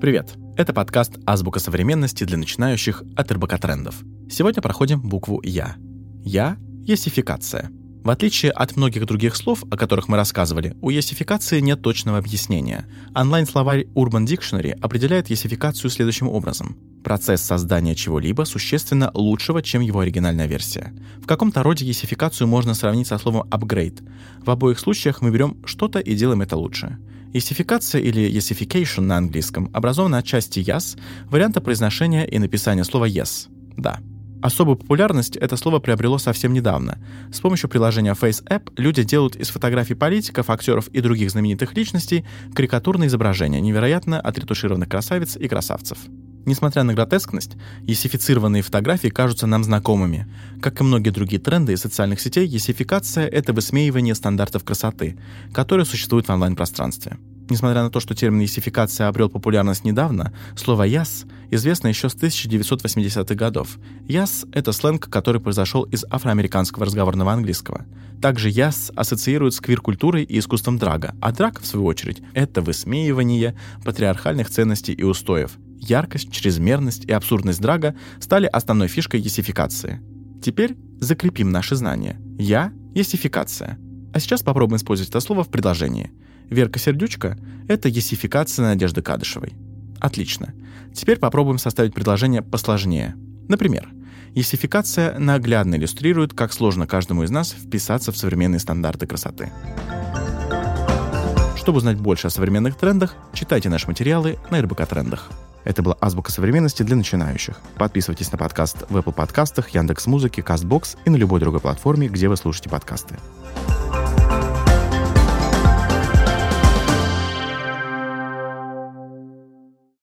Привет! Это подкаст «Азбука современности» для начинающих от РБК Трендов. Сегодня проходим букву «Я». «Я» — есификация. В отличие от многих других слов, о которых мы рассказывали, у есификации нет точного объяснения. Онлайн-словарь Urban Dictionary определяет есификацию следующим образом. Процесс создания чего-либо существенно лучшего, чем его оригинальная версия. В каком-то роде есификацию можно сравнить со словом upgrade. В обоих случаях мы берем что-то и делаем это лучше. Есификация или yesification на английском образована от части yes, варианта произношения и написания слова yes – «да». Особую популярность это слово приобрело совсем недавно. С помощью приложения FaceApp люди делают из фотографий политиков, актеров и других знаменитых личностей карикатурные изображения невероятно отретушированных красавиц и красавцев. Несмотря на гротескность, есифицированные фотографии кажутся нам знакомыми. Как и многие другие тренды из социальных сетей, есификация — это высмеивание стандартов красоты, которые существуют в онлайн-пространстве. Несмотря на то, что термин «есификация» обрел популярность недавно, слово «яс» известно еще с 1980-х годов. «Яс» — это сленг, который произошел из афроамериканского разговорного английского. Также «яс» ассоциируют с квир-культурой и искусством драга, а драг, в свою очередь, это высмеивание патриархальных ценностей и устоев. Яркость, чрезмерность и абсурдность драга стали основной фишкой есификации. Теперь закрепим наши знания. «Я» — есификация. А сейчас попробуем использовать это слово в предложении — Верка Сердючка — это есификация Надежды Кадышевой. Отлично. Теперь попробуем составить предложение посложнее. Например, есификация наглядно иллюстрирует, как сложно каждому из нас вписаться в современные стандарты красоты. Чтобы узнать больше о современных трендах, читайте наши материалы на РБК Трендах. Это была «Азбука современности» для начинающих. Подписывайтесь на подкаст в Apple подкастах, Яндекс.Музыке, Castbox и на любой другой платформе, где вы слушаете подкасты.